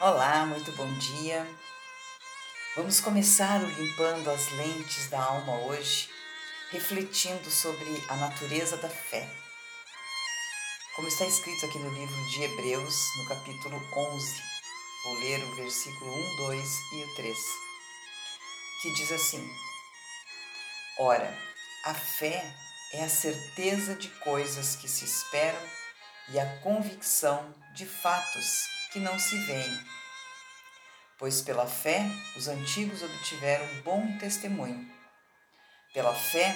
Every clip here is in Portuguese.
Olá, muito bom dia. Vamos começar o limpando as lentes da alma hoje, refletindo sobre a natureza da fé. Como está escrito aqui no livro de Hebreus, no capítulo 11, vou ler o versículo 1, 2 e o 3, que diz assim: Ora, a fé é a certeza de coisas que se esperam e a convicção de fatos que não se veem. Pois pela fé os antigos obtiveram bom testemunho. Pela fé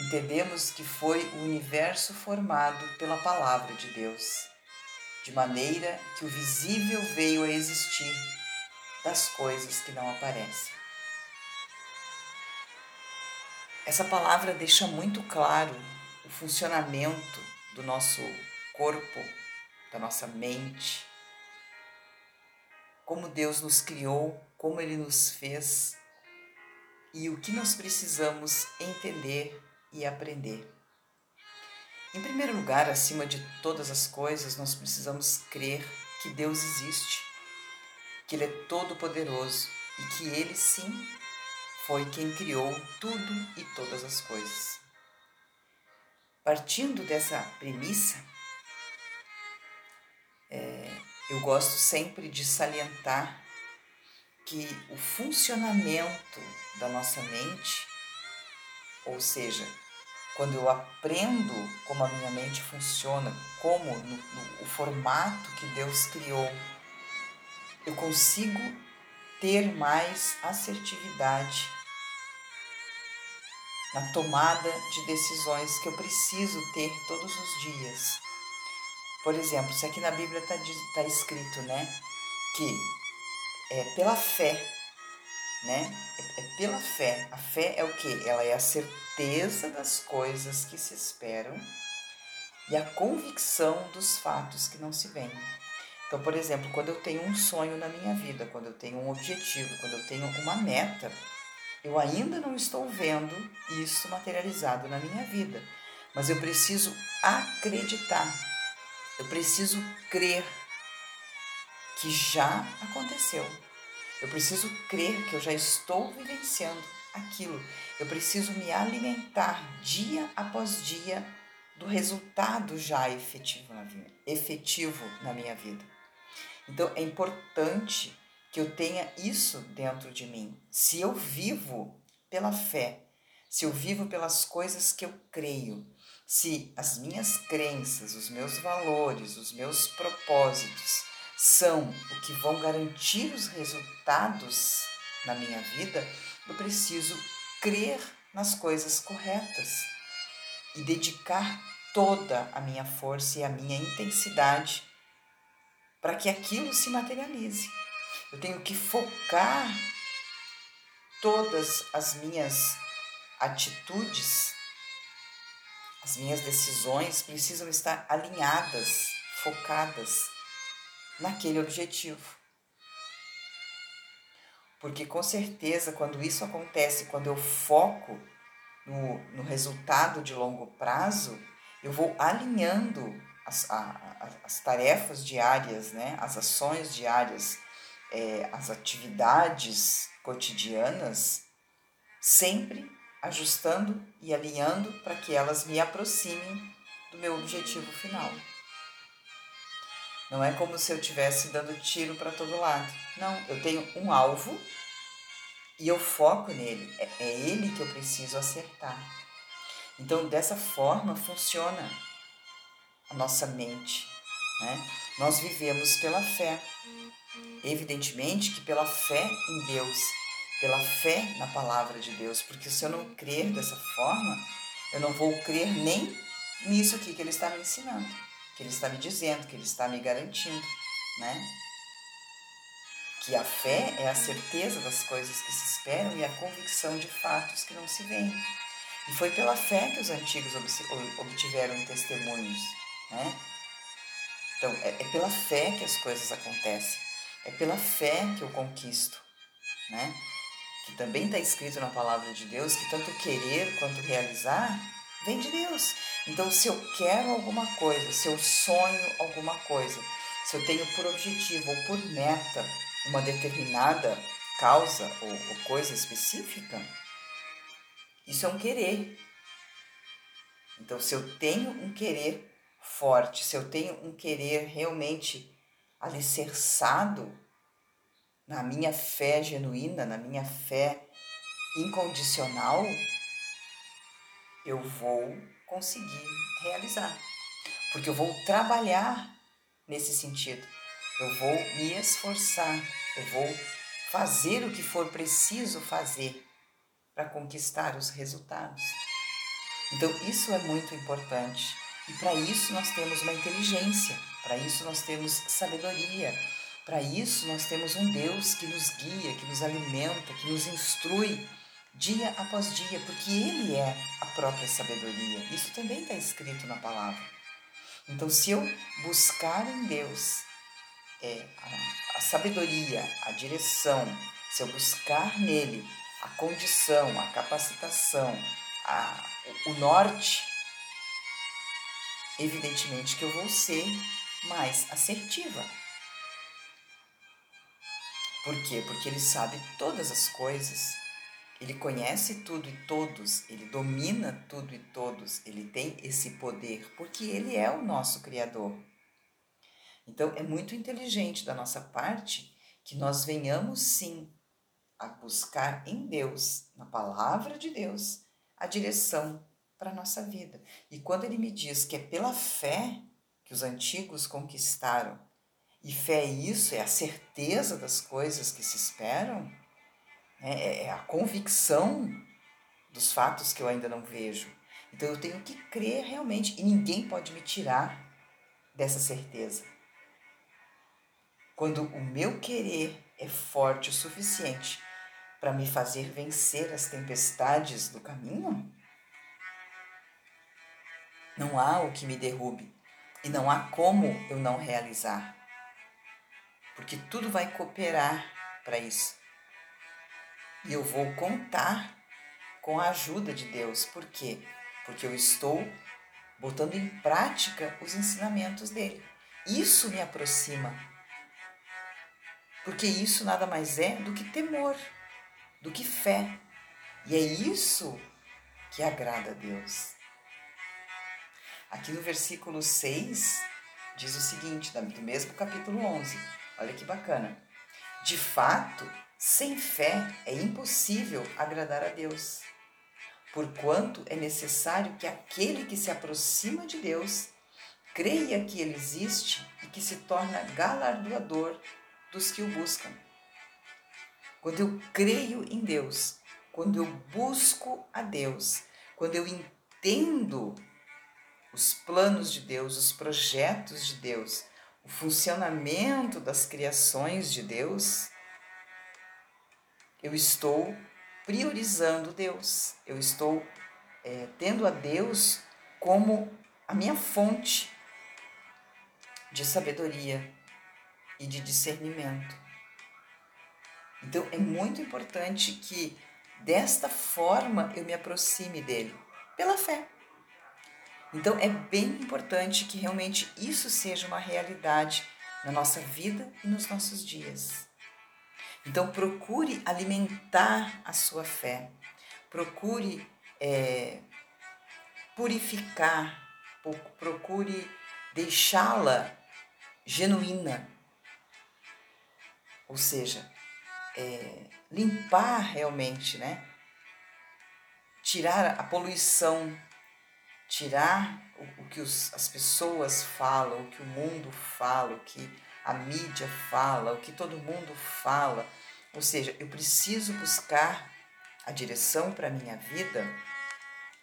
entendemos que foi o universo formado pela palavra de Deus, de maneira que o visível veio a existir das coisas que não aparecem. Essa palavra deixa muito claro o funcionamento do nosso corpo, da nossa mente, como Deus nos criou, como Ele nos fez e o que nós precisamos entender e aprender. Em primeiro lugar, acima de todas as coisas, nós precisamos crer que Deus existe, que Ele é todo-poderoso e que Ele sim foi quem criou tudo e todas as coisas. Partindo dessa premissa, eu gosto sempre de salientar que o funcionamento da nossa mente, ou seja, quando eu aprendo como a minha mente funciona, como no, no o formato que Deus criou, eu consigo ter mais assertividade na tomada de decisões que eu preciso ter todos os dias por exemplo, se aqui na Bíblia está tá escrito, né, que é pela fé, né, é, é pela fé. A fé é o que? Ela é a certeza das coisas que se esperam e a convicção dos fatos que não se veem. Então, por exemplo, quando eu tenho um sonho na minha vida, quando eu tenho um objetivo, quando eu tenho uma meta, eu ainda não estou vendo isso materializado na minha vida, mas eu preciso acreditar eu preciso crer que já aconteceu. Eu preciso crer que eu já estou vivenciando aquilo. Eu preciso me alimentar dia após dia do resultado já efetivo na, efetivo na minha vida. Então é importante que eu tenha isso dentro de mim. Se eu vivo pela fé, se eu vivo pelas coisas que eu creio, se as minhas crenças, os meus valores, os meus propósitos são o que vão garantir os resultados na minha vida, eu preciso crer nas coisas corretas e dedicar toda a minha força e a minha intensidade para que aquilo se materialize. Eu tenho que focar todas as minhas atitudes as minhas decisões precisam estar alinhadas, focadas naquele objetivo. Porque com certeza, quando isso acontece, quando eu foco no, no resultado de longo prazo, eu vou alinhando as, a, as tarefas diárias, né? as ações diárias, é, as atividades cotidianas, sempre ajustando e alinhando para que elas me aproximem do meu objetivo final. Não é como se eu estivesse dando tiro para todo lado. Não, eu tenho um alvo e eu foco nele. É, é ele que eu preciso acertar. Então, dessa forma funciona a nossa mente. Né? Nós vivemos pela fé. Evidentemente que pela fé em Deus pela fé na palavra de Deus, porque se eu não crer dessa forma, eu não vou crer nem nisso aqui que ele está me ensinando, que ele está me dizendo, que ele está me garantindo, né? Que a fé é a certeza das coisas que se esperam e a convicção de fatos que não se veem. E foi pela fé que os antigos obtiveram testemunhos, né? Então, é, é pela fé que as coisas acontecem. É pela fé que eu conquisto, né? Que também está escrito na palavra de Deus, que tanto querer quanto realizar vem de Deus. Então, se eu quero alguma coisa, se eu sonho alguma coisa, se eu tenho por objetivo ou por meta uma determinada causa ou, ou coisa específica, isso é um querer. Então, se eu tenho um querer forte, se eu tenho um querer realmente alicerçado na minha fé genuína, na minha fé incondicional, eu vou conseguir realizar. Porque eu vou trabalhar nesse sentido. Eu vou me esforçar, eu vou fazer o que for preciso fazer para conquistar os resultados. Então, isso é muito importante. E para isso nós temos uma inteligência, para isso nós temos sabedoria, para isso nós temos um Deus que nos guia, que nos alimenta, que nos instrui dia após dia, porque Ele é a própria sabedoria. Isso também está escrito na palavra. Então, se eu buscar em Deus é, a, a sabedoria, a direção, se eu buscar nele a condição, a capacitação, a, o norte, evidentemente que eu vou ser mais assertiva. Por quê? Porque ele sabe todas as coisas, ele conhece tudo e todos, ele domina tudo e todos, ele tem esse poder, porque ele é o nosso Criador. Então, é muito inteligente da nossa parte que nós venhamos sim a buscar em Deus, na palavra de Deus, a direção para a nossa vida. E quando ele me diz que é pela fé que os antigos conquistaram, e fé é isso, é a certeza das coisas que se esperam, né? é, a convicção dos fatos que eu ainda não vejo. Então eu tenho que crer realmente, e ninguém pode me tirar dessa certeza. Quando o meu querer é forte o suficiente para me fazer vencer as tempestades do caminho, não há o que me derrube e não há como eu não realizar. Porque tudo vai cooperar para isso. E eu vou contar com a ajuda de Deus. Por quê? Porque eu estou botando em prática os ensinamentos dele. Isso me aproxima. Porque isso nada mais é do que temor, do que fé. E é isso que agrada a Deus. Aqui no versículo 6 diz o seguinte, do mesmo capítulo 11. Olha que bacana. De fato, sem fé é impossível agradar a Deus, porquanto é necessário que aquele que se aproxima de Deus creia que ele existe e que se torna galardoador dos que o buscam. Quando eu creio em Deus, quando eu busco a Deus, quando eu entendo os planos de Deus, os projetos de Deus, o funcionamento das criações de Deus, eu estou priorizando Deus, eu estou é, tendo a Deus como a minha fonte de sabedoria e de discernimento. Então é muito importante que desta forma eu me aproxime dele, pela fé. Então é bem importante que realmente isso seja uma realidade na nossa vida e nos nossos dias. Então procure alimentar a sua fé, procure é, purificar, procure deixá-la genuína, ou seja, é, limpar realmente, né? Tirar a poluição tirar o, o que os, as pessoas falam, o que o mundo fala, o que a mídia fala, o que todo mundo fala. Ou seja, eu preciso buscar a direção para a minha vida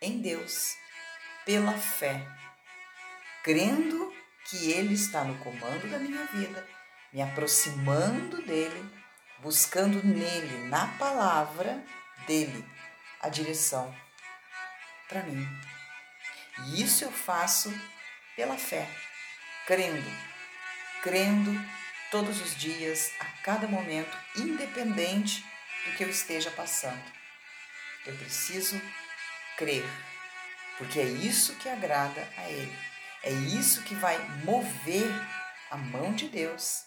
em Deus, pela fé, crendo que Ele está no comando da minha vida, me aproximando dele, buscando nele, na palavra dele, a direção para mim. E isso eu faço pela fé, crendo, crendo todos os dias, a cada momento, independente do que eu esteja passando. Eu preciso crer, porque é isso que agrada a Ele. É isso que vai mover a mão de Deus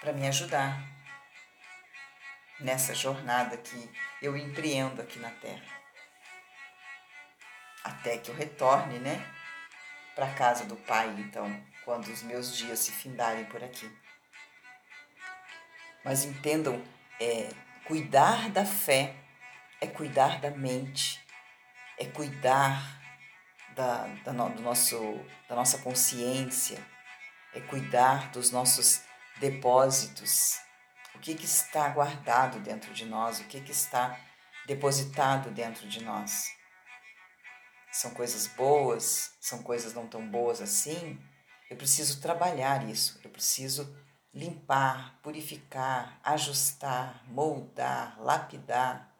para me ajudar nessa jornada que eu empreendo aqui na Terra. Até que eu retorne, né, para casa do Pai, então, quando os meus dias se findarem por aqui. Mas entendam, é, cuidar da fé é cuidar da mente, é cuidar da, da, no, do nosso, da nossa consciência, é cuidar dos nossos depósitos, o que, que está guardado dentro de nós, o que, que está depositado dentro de nós. São coisas boas, são coisas não tão boas assim. Eu preciso trabalhar isso, eu preciso limpar, purificar, ajustar, moldar, lapidar.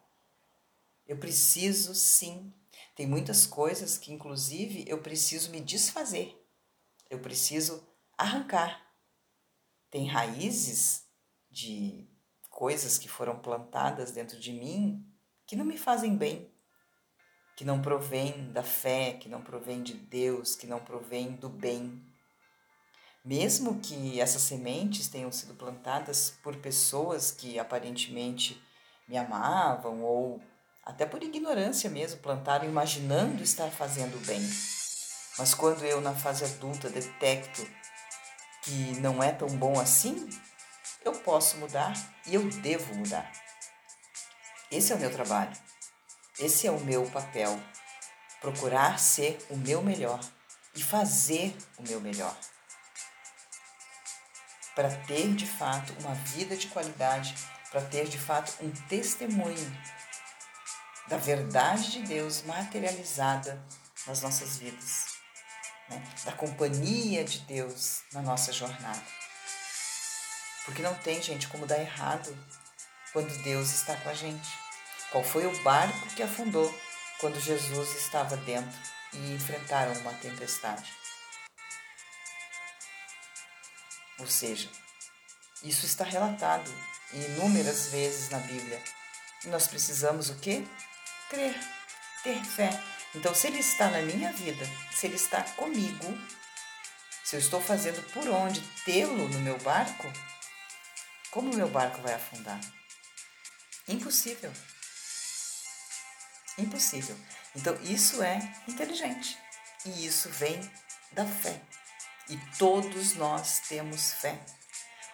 Eu preciso sim. Tem muitas coisas que, inclusive, eu preciso me desfazer. Eu preciso arrancar. Tem raízes de coisas que foram plantadas dentro de mim que não me fazem bem, que não provém da fé, que não provém de Deus, que não provém do bem. Mesmo que essas sementes tenham sido plantadas por pessoas que aparentemente me amavam ou até por ignorância mesmo, plantaram imaginando estar fazendo bem. Mas quando eu, na fase adulta, detecto que não é tão bom assim, eu posso mudar e eu devo mudar. Esse é o meu trabalho. Esse é o meu papel. Procurar ser o meu melhor e fazer o meu melhor. Para ter de fato uma vida de qualidade, para ter de fato um testemunho da verdade de Deus materializada nas nossas vidas, né? da companhia de Deus na nossa jornada. Porque não tem, gente, como dar errado quando Deus está com a gente. Qual foi o barco que afundou quando Jesus estava dentro e enfrentaram uma tempestade? Ou seja, isso está relatado inúmeras vezes na Bíblia. E nós precisamos o quê? Crer, ter fé. Então, se Ele está na minha vida, se Ele está comigo, se eu estou fazendo por onde tê-lo no meu barco, como o meu barco vai afundar? Impossível. Impossível. Então, isso é inteligente. E isso vem da fé. E todos nós temos fé.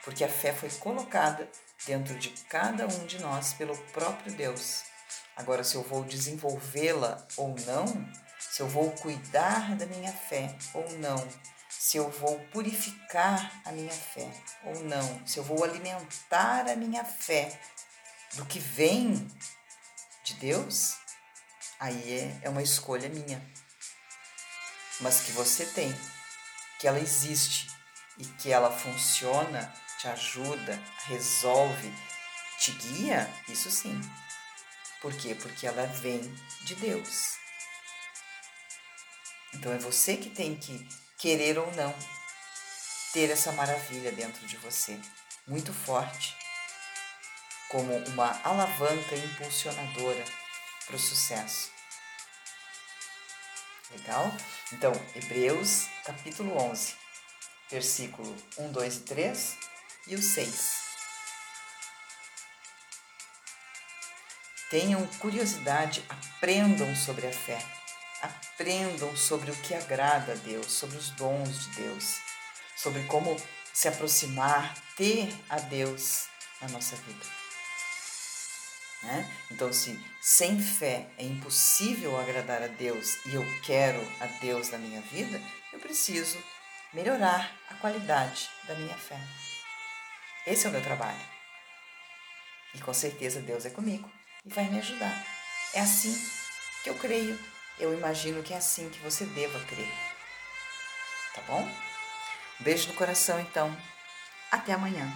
Porque a fé foi colocada dentro de cada um de nós pelo próprio Deus. Agora, se eu vou desenvolvê-la ou não, se eu vou cuidar da minha fé ou não, se eu vou purificar a minha fé ou não, se eu vou alimentar a minha fé do que vem de Deus, aí é, é uma escolha minha. Mas que você tem, que ela existe e que ela funciona, te ajuda, resolve, te guia, isso sim. Por quê? Porque ela vem de Deus. Então é você que tem que querer ou não ter essa maravilha dentro de você, muito forte, como uma alavanca impulsionadora para o sucesso. Legal? Então, Hebreus capítulo 11, versículo 1, 2 e 3 e o 6. Tenham curiosidade, aprendam sobre a fé aprendam sobre o que agrada a Deus, sobre os dons de Deus, sobre como se aproximar, ter a Deus na nossa vida. Né? Então, se sem fé é impossível agradar a Deus e eu quero a Deus na minha vida, eu preciso melhorar a qualidade da minha fé. Esse é o meu trabalho. E com certeza Deus é comigo e vai me ajudar. É assim que eu creio eu imagino que é assim que você deva crer. Tá bom? beijo no coração, então. Até amanhã.